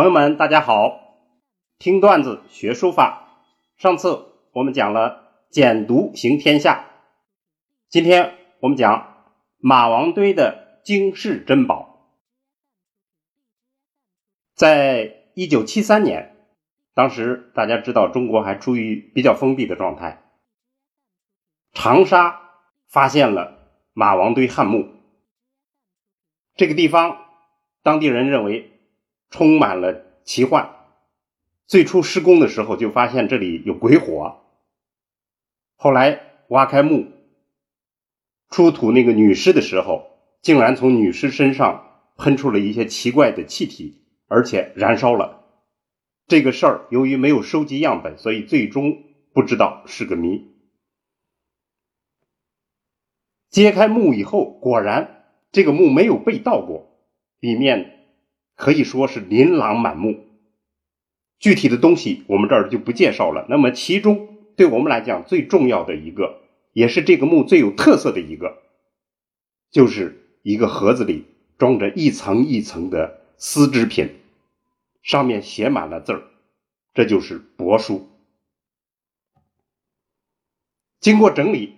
朋友们，大家好！听段子学书法。上次我们讲了简读行天下，今天我们讲马王堆的惊世珍宝。在一九七三年，当时大家知道中国还处于比较封闭的状态，长沙发现了马王堆汉墓。这个地方，当地人认为。充满了奇幻。最初施工的时候就发现这里有鬼火，后来挖开墓，出土那个女尸的时候，竟然从女尸身上喷出了一些奇怪的气体，而且燃烧了。这个事儿由于没有收集样本，所以最终不知道是个谜。揭开墓以后，果然这个墓没有被盗过，里面。可以说是琳琅满目，具体的东西我们这儿就不介绍了。那么其中对我们来讲最重要的一个，也是这个墓最有特色的一个，就是一个盒子里装着一层一层的丝织品，上面写满了字儿，这就是帛书。经过整理，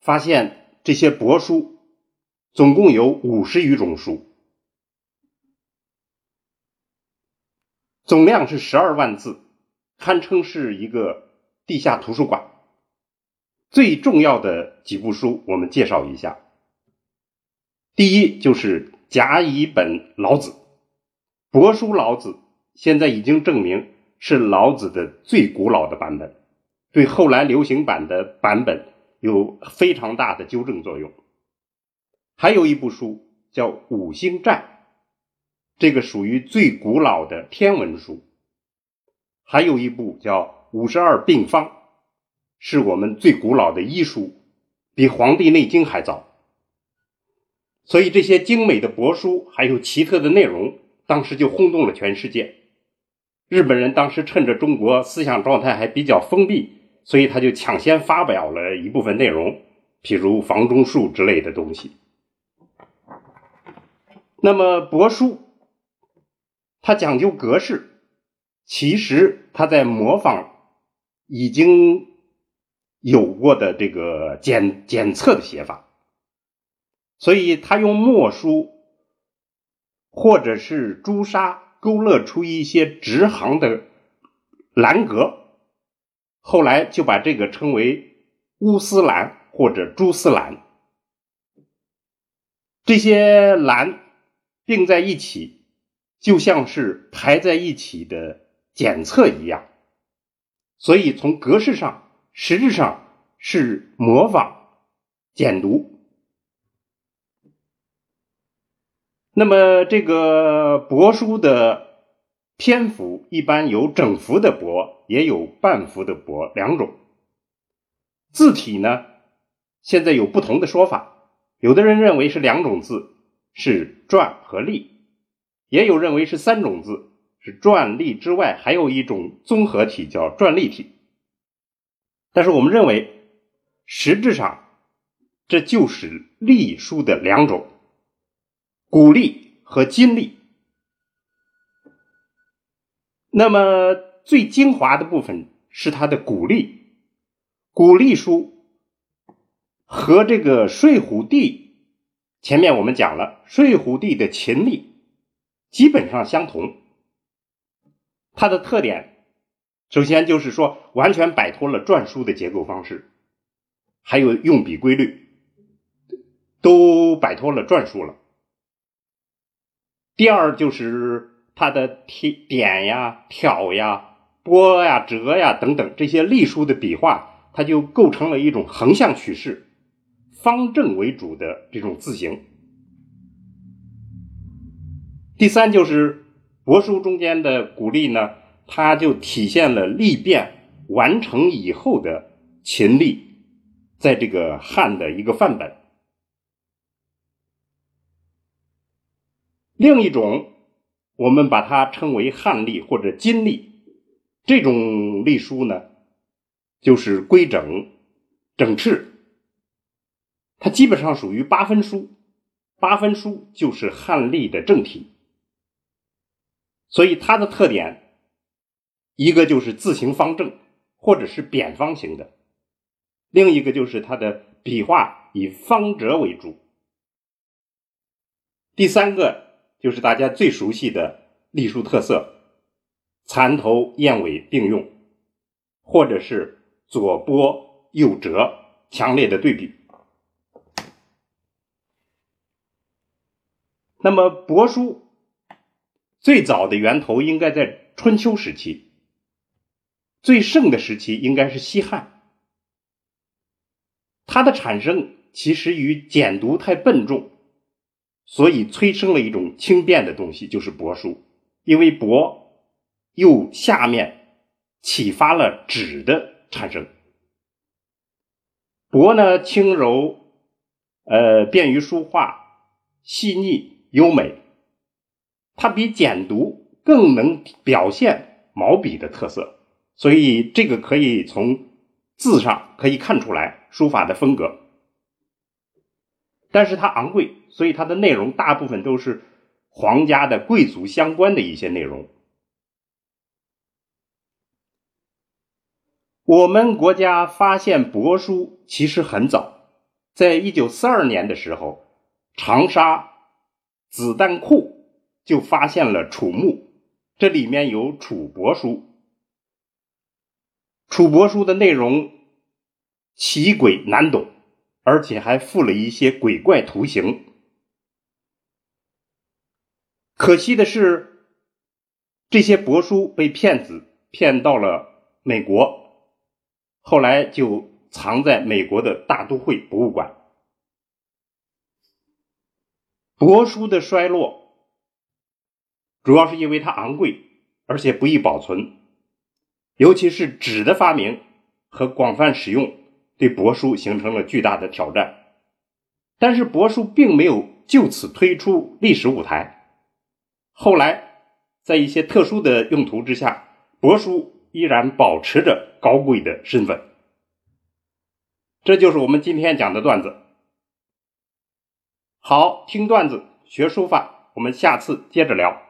发现这些帛书总共有五十余种书。总量是十二万字，堪称是一个地下图书馆。最重要的几部书，我们介绍一下。第一就是甲乙本老子，帛书老子现在已经证明是老子的最古老的版本，对后来流行版的版本有非常大的纠正作用。还有一部书叫《五星战》。这个属于最古老的天文书，还有一部叫《五十二病方》，是我们最古老的医书，比《黄帝内经》还早。所以这些精美的帛书还有奇特的内容，当时就轰动了全世界。日本人当时趁着中国思想状态还比较封闭，所以他就抢先发表了一部分内容，譬如房中术之类的东西。那么帛书。它讲究格式，其实它在模仿已经有过的这个检检测的写法，所以他用墨书或者是朱砂勾勒出一些直行的栏格，后来就把这个称为乌丝栏或者朱丝栏，这些栏并在一起。就像是排在一起的检测一样，所以从格式上实质上是模仿简读。那么这个帛书的篇幅一般有整幅的帛，也有半幅的帛两种。字体呢，现在有不同的说法，有的人认为是两种字，是篆和隶。也有认为是三种字，是篆隶之外，还有一种综合体叫篆隶体。但是我们认为，实质上这就是隶书的两种，古隶和今隶。那么最精华的部分是它的古隶，古隶书和这个睡虎地，前面我们讲了睡虎地的秦隶。基本上相同，它的特点首先就是说完全摆脱了篆书的结构方式，还有用笔规律都摆脱了篆书了。第二就是它的提点呀、挑呀、拨呀、折呀等等这些隶书的笔画，它就构成了一种横向趋势、方正为主的这种字形。第三就是帛书中间的古隶呢，它就体现了隶变完成以后的秦隶，在这个汉的一个范本。另一种，我们把它称为汉隶或者金隶，这种隶书呢，就是规整、整饬，它基本上属于八分书，八分书就是汉隶的正体。所以它的特点，一个就是字形方正或者是扁方形的，另一个就是它的笔画以方折为主。第三个就是大家最熟悉的隶书特色，蚕头燕尾并用，或者是左波右折，强烈的对比。那么帛书最早的源头应该在春秋时期，最盛的时期应该是西汉。它的产生其实与简读太笨重，所以催生了一种轻便的东西，就是帛书。因为帛又下面启发了纸的产生。帛呢轻柔，呃，便于书画，细腻。优美，它比简牍更能表现毛笔的特色，所以这个可以从字上可以看出来书法的风格。但是它昂贵，所以它的内容大部分都是皇家的贵族相关的一些内容。我们国家发现帛书其实很早，在一九四二年的时候，长沙。子弹库就发现了楚墓，这里面有楚帛书。楚帛书的内容奇诡难懂，而且还附了一些鬼怪图形。可惜的是，这些帛书被骗子骗到了美国，后来就藏在美国的大都会博物馆。帛书的衰落，主要是因为它昂贵，而且不易保存，尤其是纸的发明和广泛使用，对帛书形成了巨大的挑战。但是帛书并没有就此推出历史舞台，后来在一些特殊的用途之下，帛书依然保持着高贵的身份。这就是我们今天讲的段子。好，听段子学书法，我们下次接着聊。